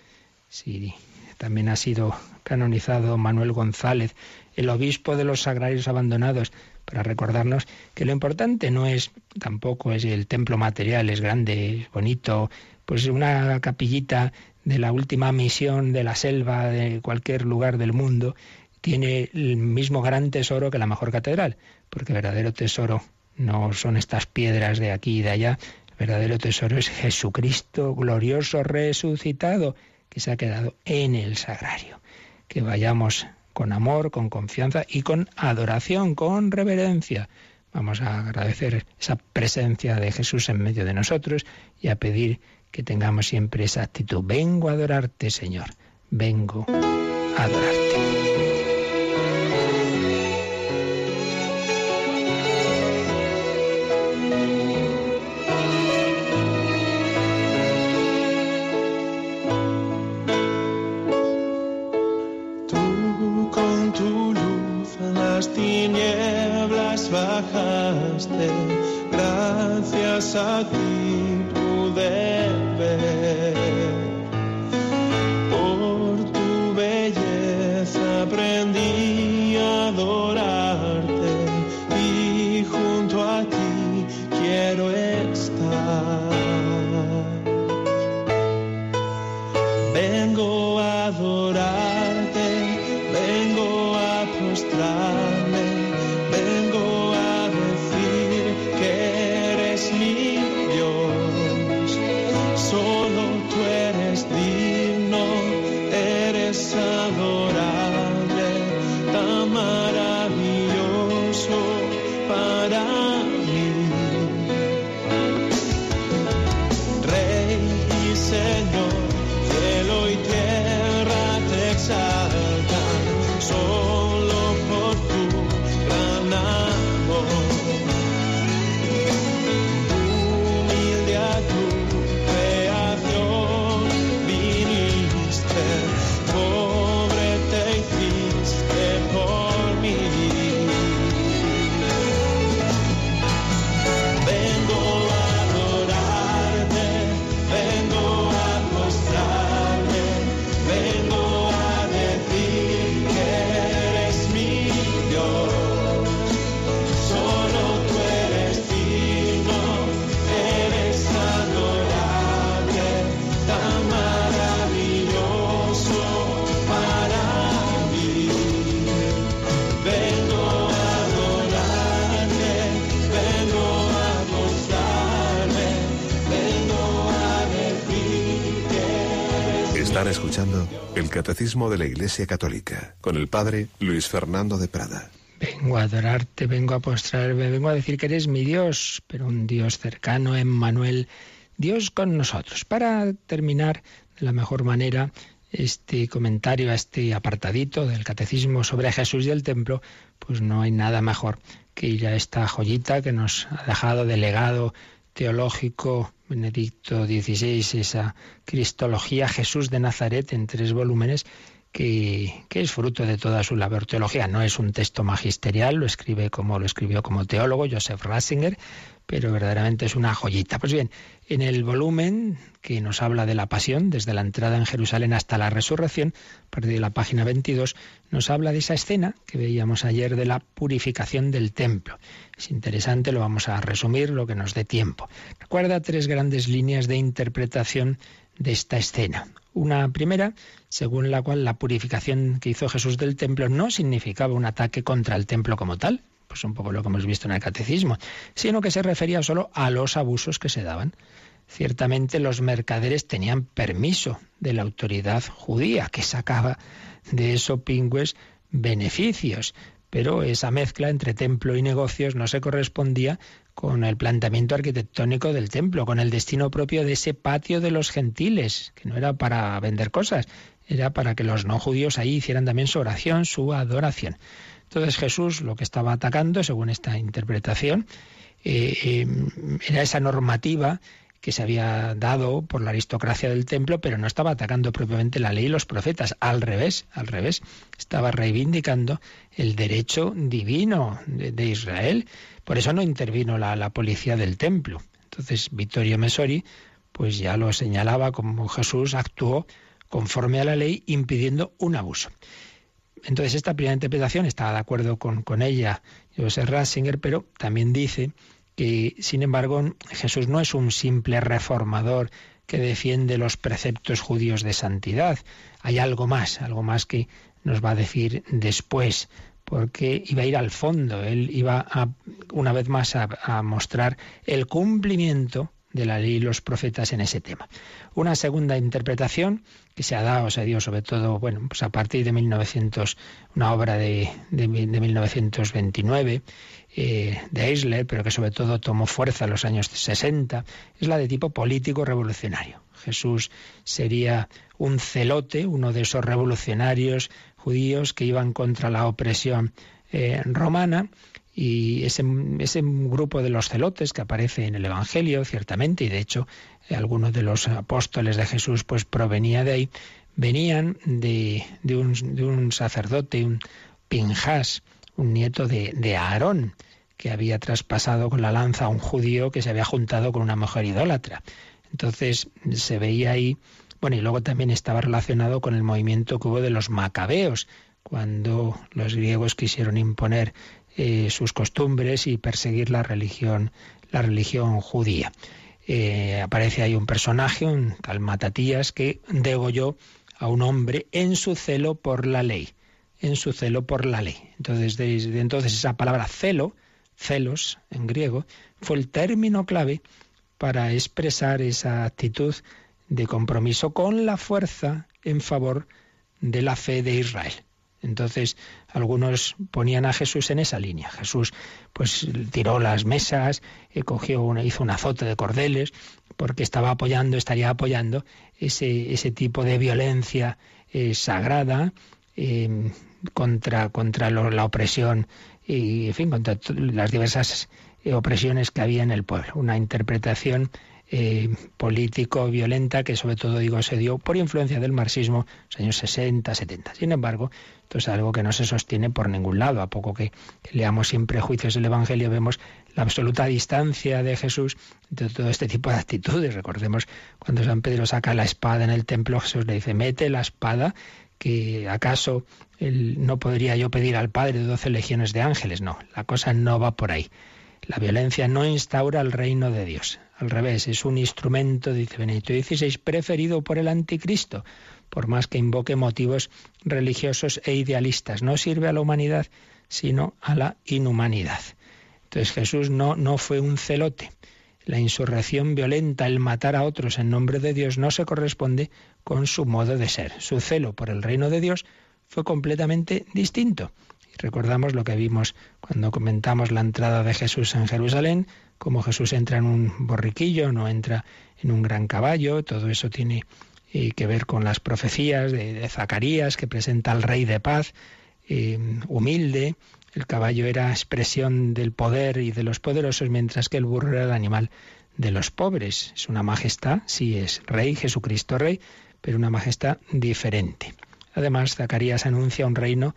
Sí, también ha sido canonizado Manuel González, el obispo de los sagrarios abandonados, para recordarnos que lo importante no es tampoco es el templo material, es grande, es bonito, pues una capillita de la última misión de la selva de cualquier lugar del mundo tiene el mismo gran tesoro que la mejor catedral, porque verdadero tesoro no son estas piedras de aquí y de allá, verdadero tesoro es Jesucristo glorioso resucitado que se ha quedado en el sagrario. Que vayamos con amor, con confianza y con adoración, con reverencia. Vamos a agradecer esa presencia de Jesús en medio de nosotros y a pedir que tengamos siempre esa actitud. Vengo a adorarte, Señor. Vengo a adorarte. A ti Catecismo de la Iglesia Católica con el Padre Luis Fernando de Prada. Vengo a adorarte, vengo a postrarme, vengo a decir que eres mi Dios, pero un Dios cercano, Emmanuel, Dios con nosotros. Para terminar de la mejor manera este comentario a este apartadito del catecismo sobre Jesús y el templo, pues no hay nada mejor que ir a esta joyita que nos ha dejado de legado teológico Benedicto XVI, esa Cristología Jesús de Nazaret en tres volúmenes, que, que, es fruto de toda su labor teología. No es un texto magisterial, lo escribe como lo escribió como teólogo Joseph Ratzinger, pero verdaderamente es una joyita. Pues bien, en el volumen que nos habla de la pasión, desde la entrada en Jerusalén hasta la resurrección, a partir de la página 22, nos habla de esa escena que veíamos ayer de la purificación del templo. Es interesante, lo vamos a resumir lo que nos dé tiempo. Recuerda tres grandes líneas de interpretación de esta escena. Una primera, según la cual la purificación que hizo Jesús del templo no significaba un ataque contra el templo como tal, pues un poco lo que hemos visto en el catecismo, sino que se refería solo a los abusos que se daban. Ciertamente los mercaderes tenían permiso de la autoridad judía, que sacaba de eso pingües beneficios, pero esa mezcla entre templo y negocios no se correspondía con el planteamiento arquitectónico del templo, con el destino propio de ese patio de los gentiles, que no era para vender cosas, era para que los no judíos ahí hicieran también su oración, su adoración. Entonces Jesús lo que estaba atacando, según esta interpretación, eh, eh, era esa normativa que se había dado por la aristocracia del templo, pero no estaba atacando propiamente la ley y los profetas. Al revés, al revés, estaba reivindicando el derecho divino de, Israel. Por eso no intervino la, la, policía del templo. Entonces Vittorio Mesori, pues ya lo señalaba como Jesús actuó conforme a la ley, impidiendo un abuso. Entonces esta primera interpretación estaba de acuerdo con, con ella Joseph Ratzinger, pero también dice sin embargo, Jesús no es un simple reformador que defiende los preceptos judíos de santidad. Hay algo más, algo más que nos va a decir después, porque iba a ir al fondo, él iba a, una vez más a, mostrar el cumplimiento de la ley y los profetas en ese tema. Una segunda interpretación que se ha dado, se dio sobre todo, bueno, pues a partir de 1900, una obra de, de, 1929 eh, de Eisler, pero que sobre todo tomó fuerza en los años 60, es la de tipo político revolucionario. Jesús sería un celote, uno de esos revolucionarios judíos que iban contra la opresión eh, romana y ese, ese grupo de los celotes que aparece en el Evangelio, ciertamente, y de hecho eh, algunos de los apóstoles de Jesús pues provenía de ahí, venían de, de, un, de un, sacerdote, un Pinjas, un nieto de, de Aarón, que había traspasado con la lanza a un judío que se había juntado con una mujer idólatra. Entonces se veía ahí, bueno, y luego también estaba relacionado con el movimiento que hubo de los macabeos, cuando los griegos quisieron imponer eh, sus costumbres y perseguir la religión, la religión judía. Eh, aparece ahí un personaje, un tal Matatías, que degolló a un hombre en su celo por la ley, en su celo por la ley. Entonces, desde entonces esa palabra celo, celos en griego, fue el término clave para expresar esa actitud de compromiso con la fuerza en favor de la fe de Israel. Entonces, algunos ponían a Jesús en esa línea. Jesús, pues, tiró las mesas, eh, cogió una, hizo un azote de cordeles, porque estaba apoyando, estaría apoyando ese, ese tipo de violencia eh, sagrada em, contra, contra la opresión y, en fin, contra las diversas eh, opresiones que había en el pueblo. Una interpretación eh, político violenta que sobre todo digo se dio por influencia del marxismo en los años 60, 70. Sin embargo, esto es algo que no se sostiene por ningún lado. A poco que, leamos siempre juicios del Evangelio vemos la absoluta distancia de Jesús de todo este tipo de actitudes. Recordemos cuando San Pedro saca la espada en el templo, Jesús le dice, mete la espada que acaso no podría yo pedir al Padre doce legiones de ángeles. No, la cosa no va por ahí. La violencia no instaura el reino de Dios. Al revés, es un instrumento, dice Benedicto XVI, preferido por el anticristo, por más que invoque motivos religiosos e idealistas. No sirve a la humanidad, sino a la inhumanidad. Entonces Jesús no, no fue un celote. La insurrección violenta, el matar a otros en nombre de Dios, no se corresponde con su modo de ser. Su celo por el reino de Dios fue completamente distinto. Y recordamos lo que vimos cuando comentamos la entrada de Jesús en Jerusalén, como Jesús entra en un borriquillo, no entra en un gran caballo, todo eso tiene eh, que ver con las profecías de, Zacarías, que presenta al rey de paz, eh, humilde, el caballo era expresión del poder y de los poderosos, mientras que el burro era el animal de los pobres. Es una majestad, sí es rey, Jesucristo rey, pero una majestad diferente. Además, Zacarías anuncia un reino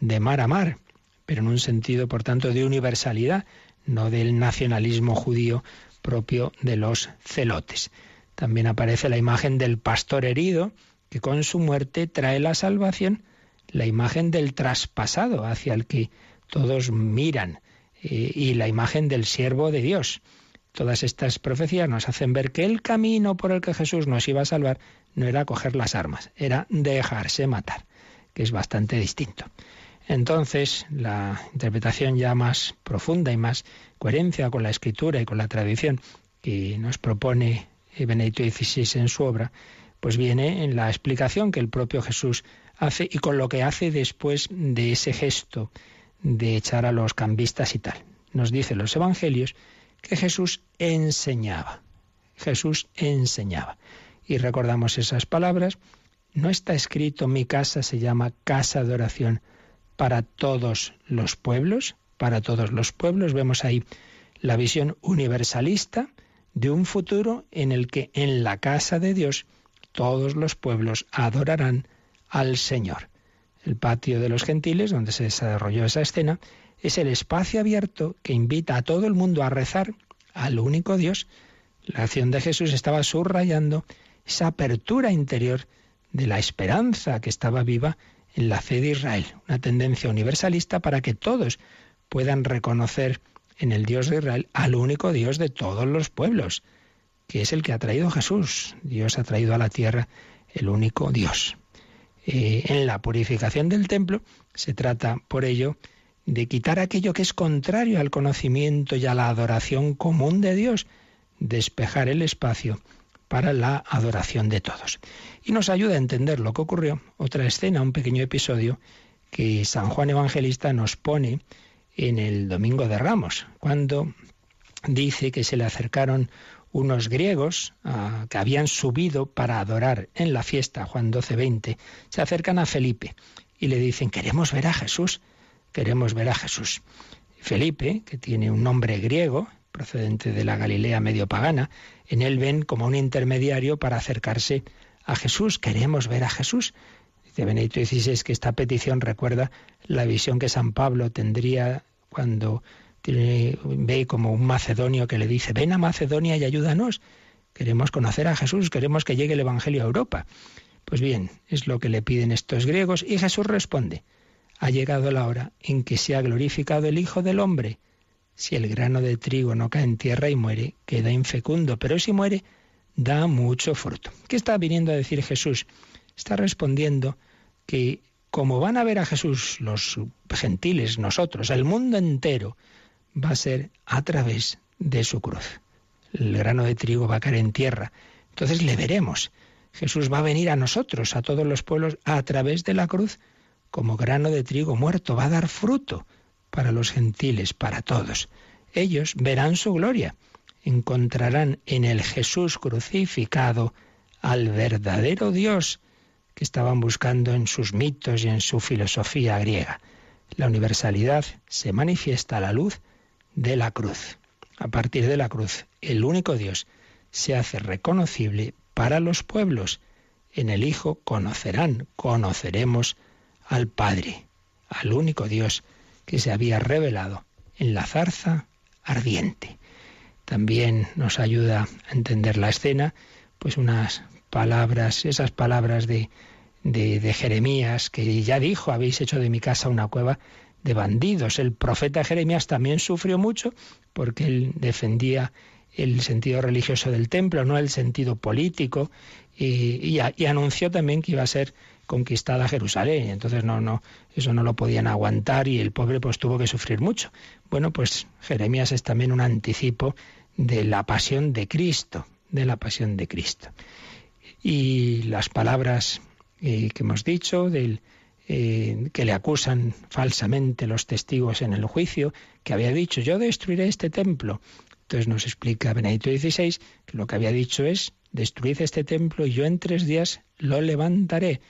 de mar a mar, pero en un sentido, por tanto, de universalidad no del nacionalismo judío propio de los celotes. También aparece la imagen del pastor herido, que con su muerte trae la salvación, la imagen del traspasado hacia el que todos miran, eh, y la imagen del siervo de Dios. Todas estas profecías nos hacen ver que el camino por el que Jesús nos iba a salvar no era coger las armas, era dejarse matar, que es bastante distinto. Entonces, la interpretación ya más profunda y más coherencia con la escritura y con la tradición que nos propone Benedicto XVI en su obra, pues viene en la explicación que el propio Jesús hace y con lo que hace después de ese gesto de echar a los cambistas y tal. Nos dice los evangelios que Jesús enseñaba. Jesús enseñaba. Y recordamos esas palabras. No está escrito mi casa se llama casa de oración para todos los pueblos, para todos los pueblos. Vemos ahí la visión universalista de un futuro en el que en la casa de Dios todos los pueblos adorarán al Señor. El patio de los gentiles, donde se desarrolló esa escena, es el espacio abierto que invita a todo el mundo a rezar al único Dios. La acción de Jesús estaba subrayando esa apertura interior de la esperanza que estaba viva en la fe de Israel, una tendencia universalista para que todos puedan reconocer en el Dios de Israel al único Dios de todos los pueblos, que es el que ha traído Jesús. Dios ha traído a la tierra el único Dios. Eh, en la purificación del templo se trata, por ello, de quitar aquello que es contrario al conocimiento y a la adoración común de Dios, despejar el espacio para la adoración de todos. Y nos ayuda a entender lo que ocurrió, otra escena, un pequeño episodio que San Juan Evangelista nos pone en el Domingo de Ramos, cuando dice que se le acercaron unos griegos ah, que habían subido para adorar en la fiesta, Juan 12:20, se acercan a Felipe y le dicen, queremos ver a Jesús, queremos ver a Jesús. Felipe, que tiene un nombre griego, procedente de la Galilea medio pagana, en él ven como un intermediario para acercarse a Jesús, queremos ver a Jesús. Dice Benedicto XVI que esta petición recuerda la visión que San Pablo tendría cuando ve como un macedonio que le dice, ven a Macedonia y ayúdanos. Queremos conocer a Jesús, queremos que llegue el Evangelio a Europa. Pues bien, es lo que le piden estos griegos y Jesús responde, ha llegado la hora en que se ha glorificado el Hijo del Hombre. Si el grano de trigo no cae en tierra y muere, queda infecundo, pero si muere, da mucho fruto. ¿Qué está viniendo a decir Jesús? Está respondiendo que como van a ver a Jesús los gentiles, nosotros, el mundo entero, va a ser a través de su cruz. El grano de trigo va a caer en tierra. Entonces le veremos. Jesús va a venir a nosotros, a todos los pueblos, a través de la cruz, como grano de trigo muerto. Va a dar fruto para los gentiles, para todos. Ellos verán su gloria. Encontrarán en el Jesús crucificado al verdadero Dios que estaban buscando en sus mitos y en su filosofía griega. La universalidad se manifiesta a la luz de la cruz. A partir de la cruz, el único Dios se hace reconocible para los pueblos. En el Hijo conocerán, conoceremos al Padre, al único Dios que se había revelado en la zarza ardiente. También nos ayuda a entender la escena, pues unas palabras, esas palabras de, de, Jeremías, que ya dijo, habéis hecho de mi casa una cueva de bandidos. El profeta Jeremías también sufrió mucho porque él defendía el sentido religioso del templo, no el sentido político, y, anunció también que iba a ser conquistada Jerusalén. Entonces no, no, eso no lo podían aguantar y el pobre pues tuvo que sufrir mucho. Bueno, pues Jeremías es también un anticipo de la pasión de Cristo, de la pasión de Cristo. Y las palabras eh, que hemos dicho, del, eh, que le acusan falsamente los testigos en el juicio, que había dicho, yo destruiré este templo. Entonces nos explica Benedicto XVI que lo que había dicho es, destruid este templo y yo en tres días lo levantaré.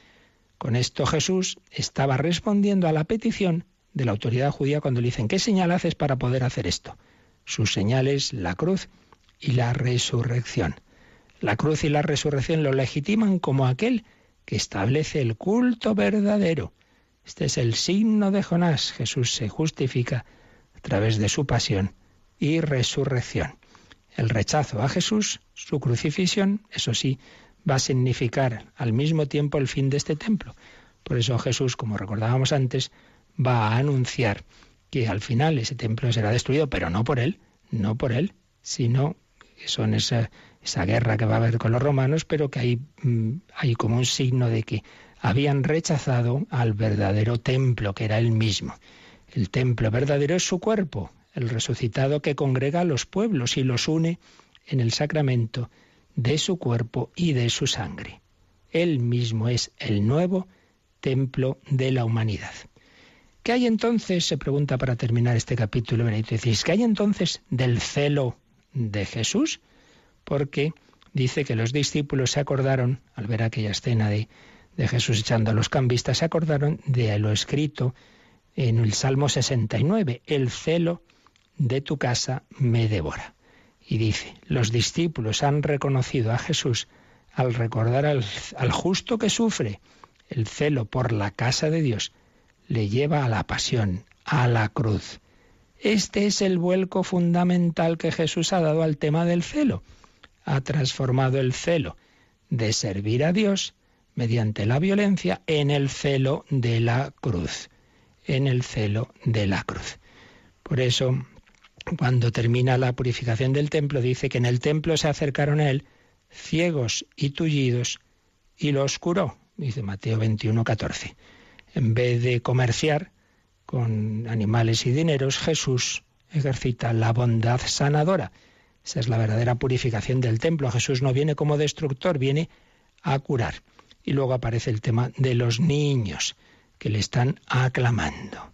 Con esto Jesús estaba respondiendo a la petición de la autoridad judía cuando le dicen, ¿qué señal haces para poder hacer esto? Sus señales, la cruz y la resurrección. La cruz y la resurrección lo legitiman como aquel que establece el culto verdadero. Este es el signo de Jonás. Jesús se justifica a través de su pasión y resurrección. El rechazo a Jesús, su crucifixión, eso sí, va a significar al mismo tiempo el fin de este templo. Por eso Jesús, como recordábamos antes, va a anunciar que al final ese templo será destruido, pero no por él, no por él, sino que son esa, esa guerra que va a haber con los romanos, pero que hay, mm, hay como un signo de que habían rechazado al verdadero templo, que era él mismo. El templo verdadero es su cuerpo, el resucitado que congrega a los pueblos y los une en el sacramento de su cuerpo y de su sangre. Él mismo es el nuevo templo de la humanidad. ¿Qué hay entonces, se pregunta para terminar este capítulo, decís, ¿qué hay entonces del celo de Jesús? Porque dice que los discípulos se acordaron, al ver aquella escena de, de Jesús echando a los cambistas, se acordaron de lo escrito en el Salmo 69, el celo de tu casa me devora. Y dice, los discípulos han reconocido a Jesús al recordar al, al, justo que sufre. El celo por la casa de Dios le lleva a la pasión, a la cruz. Este es el vuelco fundamental que Jesús ha dado al tema del celo. Ha transformado el celo de servir a Dios mediante la violencia en el celo de la cruz. En el celo de la cruz. Por eso, cuando termina la purificación del templo, dice que en el templo se acercaron a él ciegos y tullidos y los curó, dice Mateo 21, 14. En vez de comerciar con animales y dineros, Jesús ejercita la bondad sanadora. Esa es la verdadera purificación del templo. Jesús no viene como destructor, viene a curar. Y luego aparece el tema de los niños que le están aclamando.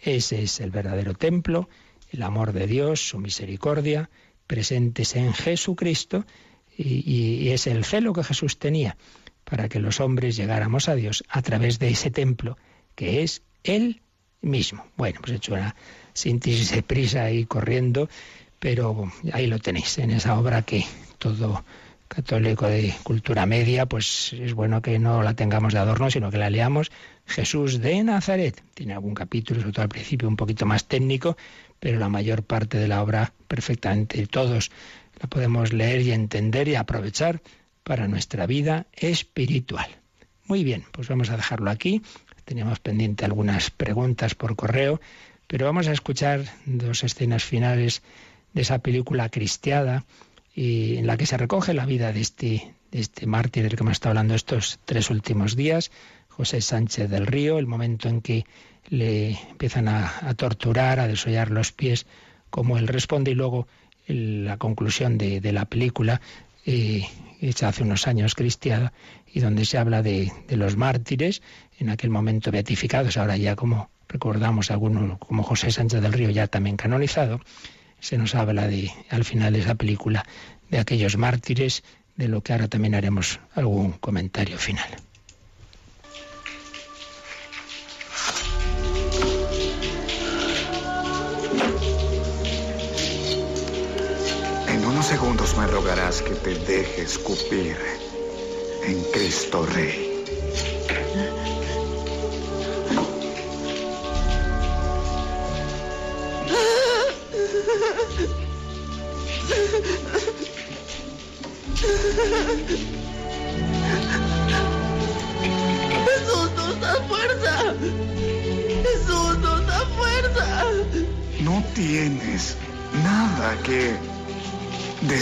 Ese es el verdadero templo, el amor de Dios, su misericordia, presentes en Jesucristo, y, y, es el celo que Jesús tenía para que los hombres llegáramos a Dios a través de ese templo que es Él mismo. Bueno, pues he hecho una síntesis de prisa y corriendo, pero ahí lo tenéis, en esa obra que todo católico de cultura media, pues es bueno que no la tengamos de adorno, sino que la leamos. Jesús de Nazaret. Tiene algún capítulo, sobre todo al principio, un poquito más técnico, pero la mayor parte de la obra perfectamente todos la podemos leer y entender y aprovechar para nuestra vida espiritual. Muy bien, pues vamos a dejarlo aquí. Teníamos pendiente algunas preguntas por correo, pero vamos a escuchar dos escenas finales de esa película cristiada y en la que se recoge la vida de este, de este mártir del que hemos estado hablando estos tres últimos días, José Sánchez del Río, el momento en que le empiezan a, a torturar, a desollar los pies, como él responde y luego la conclusión de, de la película, eh, hecha hace unos años cristiana, y donde se habla de, de, los mártires, en aquel momento beatificados, ahora ya como recordamos algunos, como José Sánchez del Río, ya también canonizado, se nos habla de, al final de esa película, de aquellos mártires, de lo que ahora también haremos algún comentario final. unos segundos me rogarás que te deje escupir en Cristo Rey.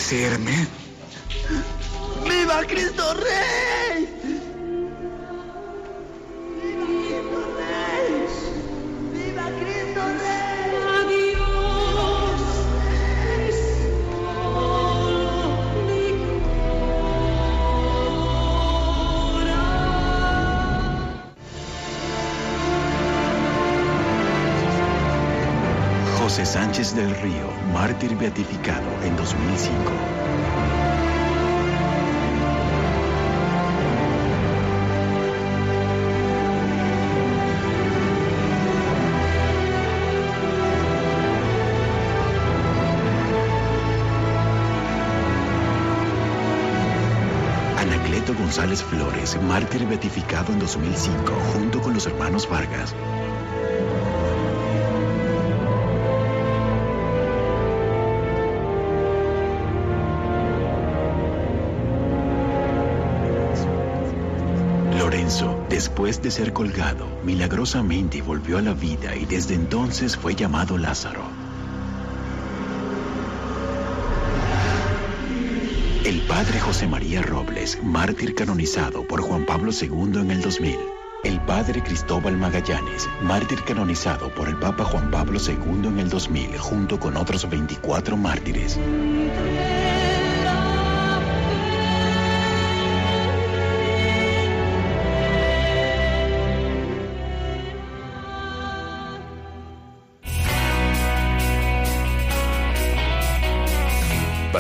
Decirme. Del Río, mártir beatificado en 2005. Anacleto González Flores, mártir beatificado en 2005, junto con los hermanos Vargas. Después de ser colgado, milagrosamente volvió a la vida y desde entonces fue llamado Lázaro. El padre José María Robles, mártir canonizado por Juan Pablo II en el 2000. El padre Cristóbal Magallanes, mártir canonizado por el Papa Juan Pablo II en el 2000, junto con otros 24 mártires.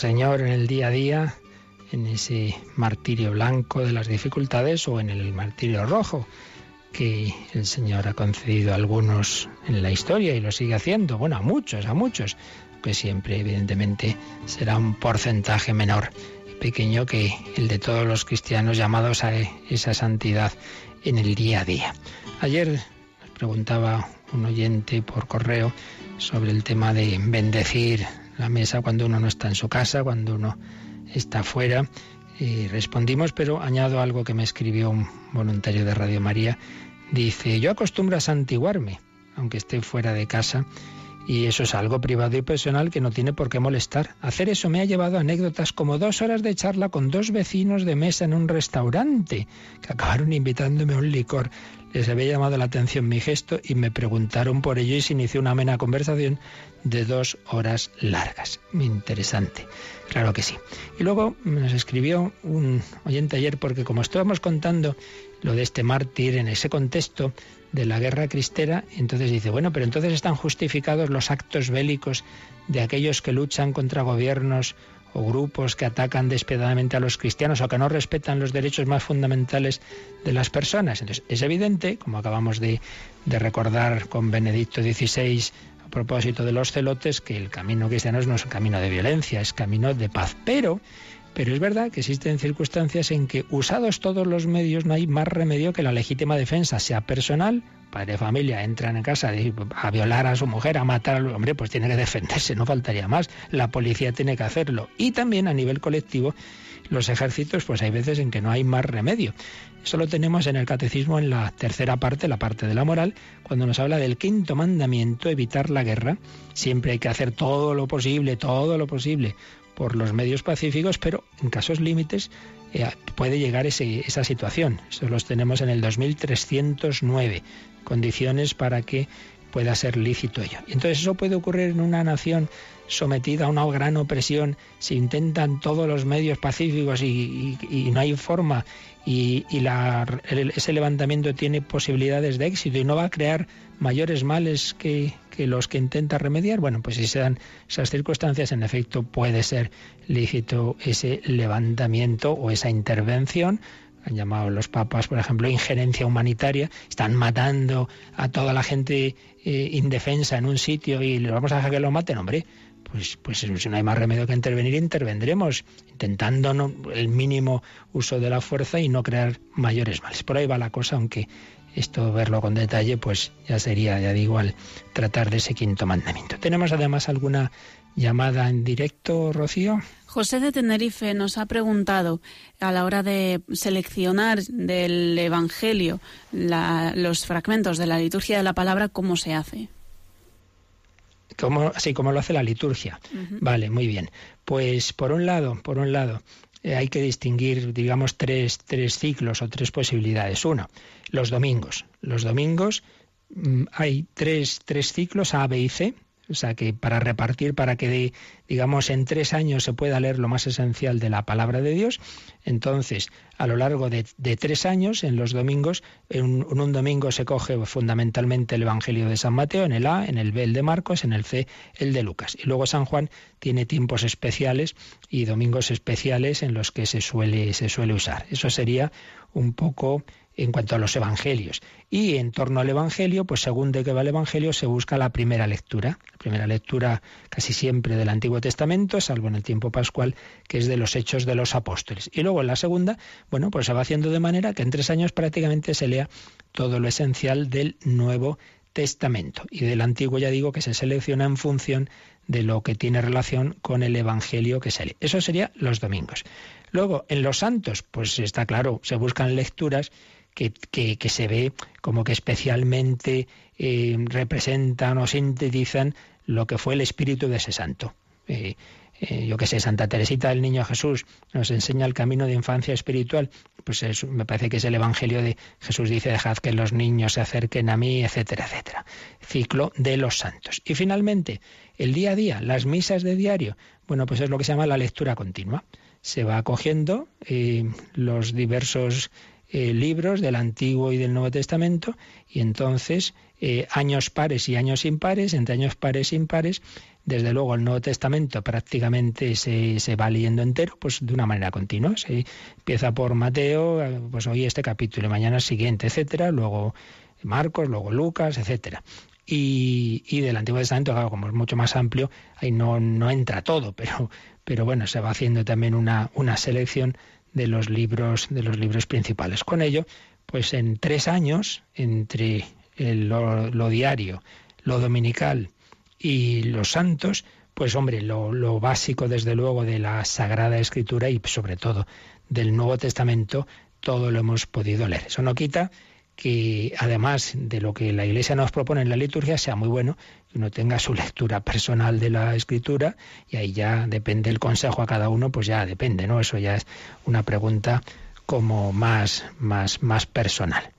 Señor en el día a día, en ese martirio blanco de las dificultades o en el martirio rojo que el Señor ha concedido a algunos en la historia y lo sigue haciendo, bueno, a muchos, a muchos, que siempre evidentemente será un porcentaje menor y pequeño que el de todos los cristianos llamados a esa santidad en el día a día. Ayer preguntaba un oyente por correo sobre el tema de bendecir la mesa cuando uno no está en su casa, cuando uno está fuera. Y respondimos, pero añado algo que me escribió un voluntario de Radio María. Dice, yo acostumbro a santiguarme, aunque esté fuera de casa, y eso es algo privado y personal que no tiene por qué molestar. Hacer eso me ha llevado anécdotas como dos horas de charla con dos vecinos de mesa en un restaurante, que acabaron invitándome a un licor. Les había llamado la atención mi gesto y me preguntaron por ello y se inició una amena conversación de dos horas largas. Interesante, claro que sí. Y luego nos escribió un oyente ayer porque como estábamos contando lo de este mártir en ese contexto de la guerra cristera, entonces dice, bueno, pero entonces están justificados los actos bélicos de aquellos que luchan contra gobiernos o grupos que atacan despiadadamente a los cristianos o que no respetan los derechos más fundamentales de las personas. Entonces, es evidente, como acabamos de, de recordar con Benedicto XVI a propósito de los celotes, que el camino cristiano no es un camino de violencia, es camino de paz. Pero pero es verdad que existen circunstancias en que, usados todos los medios, no hay más remedio que la legítima defensa, sea personal, padre de familia, entran en casa a violar a su mujer, a matar al hombre, pues tiene que defenderse, no faltaría más. La policía tiene que hacerlo. Y también a nivel colectivo, los ejércitos, pues hay veces en que no hay más remedio. Eso lo tenemos en el catecismo en la tercera parte, la parte de la moral, cuando nos habla del quinto mandamiento, evitar la guerra. Siempre hay que hacer todo lo posible, todo lo posible por los medios pacíficos, pero en casos límites eh, puede llegar ese, esa situación. Eso los tenemos en el 2309, condiciones para que pueda ser lícito ello. Entonces eso puede ocurrir en una nación sometida a una gran opresión, si intentan todos los medios pacíficos y, y, no hay forma. Y, y la, el, ese levantamiento tiene posibilidades de éxito y no va a crear mayores males que, los que intenta remediar, bueno, pues si se dan esas circunstancias, en efecto puede ser lícito ese levantamiento o esa intervención. Han llamado los papas, por ejemplo, injerencia humanitaria, están matando a toda la gente eh, indefensa en un sitio y les vamos a dejar que lo maten, hombre. Pues, pues si no hay más remedio que intervenir, intervendremos, intentando no, el mínimo uso de la fuerza y no crear mayores males. Por ahí va la cosa, aunque esto verlo con detalle, pues ya sería, ya digo, al tratar de ese quinto mandamiento. ¿Tenemos además alguna llamada en directo, Rocío? José de Tenerife nos ha preguntado a la hora de seleccionar del Evangelio los fragmentos de la liturgia de la palabra, ¿cómo se hace? ¿Cómo, sí, como lo hace la liturgia. Uh -huh. Vale, muy bien. Pues por un lado, por un lado, eh, hay que distinguir, digamos, tres, tres ciclos o tres posibilidades. Uno, los domingos. Los domingos mmm, hay tres, tres ciclos A, B y C. O sea que para repartir, para que digamos en tres años se pueda leer lo más esencial de la palabra de Dios, entonces a lo largo de, de tres años, en los domingos, en un, en un, domingo se coge fundamentalmente el Evangelio de San Mateo, en el A, en el B el de Marcos, en el C el de Lucas. Y luego San Juan tiene tiempos especiales y domingos especiales en los que se suele, se suele usar. Eso sería un poco en cuanto a los evangelios. Y en torno al evangelio, pues según de qué va el evangelio, se busca la primera lectura. La primera lectura casi siempre del Antiguo Testamento, salvo en el tiempo pascual, que es de los hechos de los apóstoles. Y luego en la segunda, bueno, pues se va haciendo de manera que en tres años prácticamente se lea todo lo esencial del Nuevo Testamento. Y del Antiguo ya digo que se selecciona en función de lo que tiene relación con el Evangelio que se lee. Eso sería los domingos. Luego, en los santos, pues está claro, se buscan lecturas que, se ve como que especialmente eh, representan o sintetizan lo que fue el espíritu de ese santo. Eh, eh, yo que sé, Santa Teresita del Niño Jesús nos enseña el camino de infancia espiritual, pues me parece que es el Evangelio de Jesús dice, dejad que los niños se acerquen a mí, etcétera, etcétera. Ciclo de los santos. Y finalmente, el día a día, las misas de diario, bueno, pues es lo que se llama la lectura continua. Se va acogiendo eh, los diversos eh, libros del Antiguo y del Nuevo Testamento y entonces años pares y años impares, entre años pares e impares, desde luego el Nuevo Testamento prácticamente se, se, va leyendo entero, pues de una manera continua. Se empieza por Mateo, pues hoy este capítulo, y mañana siguiente, etcétera, luego Marcos, luego Lucas, etcétera. Y, y, del Antiguo Testamento, claro, como es mucho más amplio, ahí no, no entra todo, <laughs> pero, pero bueno, se va haciendo también una, una selección de los libros, de los libros principales. Con ello, pues en tres años, entre lo, lo diario, lo dominical y los santos, pues hombre, lo, básico desde luego de la Sagrada Escritura y sobre todo del Nuevo Testamento, todo lo hemos podido leer. Eso no quita que además de lo que la Iglesia nos propone en la liturgia sea muy bueno que uno tenga su lectura personal de la escritura y ahí ya depende el consejo a cada uno, pues ya depende, ¿no? Eso ya es una pregunta como más más más personal.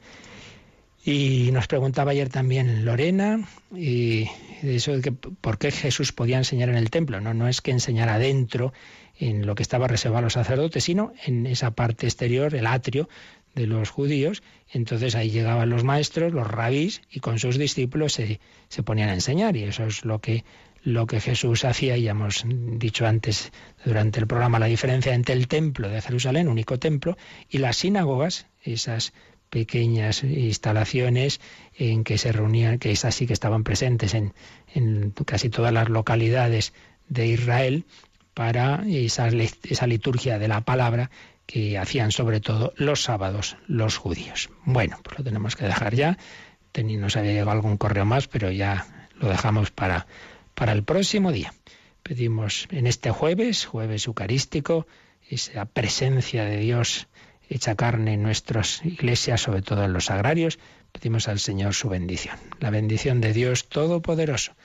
Y nos preguntaba ayer también Lorena, y eso de que por qué Jesús podía enseñar en el templo. No, no es que enseñara adentro en lo que estaba reservado a los sacerdotes, sino en esa parte exterior, el atrio de los judíos. Entonces ahí llegaban los maestros, los rabís, y con sus discípulos se, se ponían a enseñar. Y eso es lo que, lo que Jesús hacía. Y ya hemos dicho antes durante el programa la diferencia entre el templo de Jerusalén, único templo, y las sinagogas, esas pequeñas instalaciones en que se reunían, que es así que estaban presentes en, en casi todas las localidades de Israel para esa, esa liturgia de la palabra que hacían sobre todo los sábados los judíos. Bueno, pues lo tenemos que dejar ya. Nos había llegado algún correo más, pero ya lo dejamos para, para el próximo día. Pedimos en este jueves, jueves eucarístico, esa presencia de Dios hecha carne en nuestras iglesias, sobre todo en los agrarios, pedimos al Señor su bendición. La bendición de Dios Todopoderoso,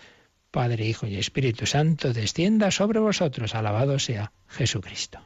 Padre, Hijo y Espíritu Santo, descienda sobre vosotros. Alabado sea Jesucristo.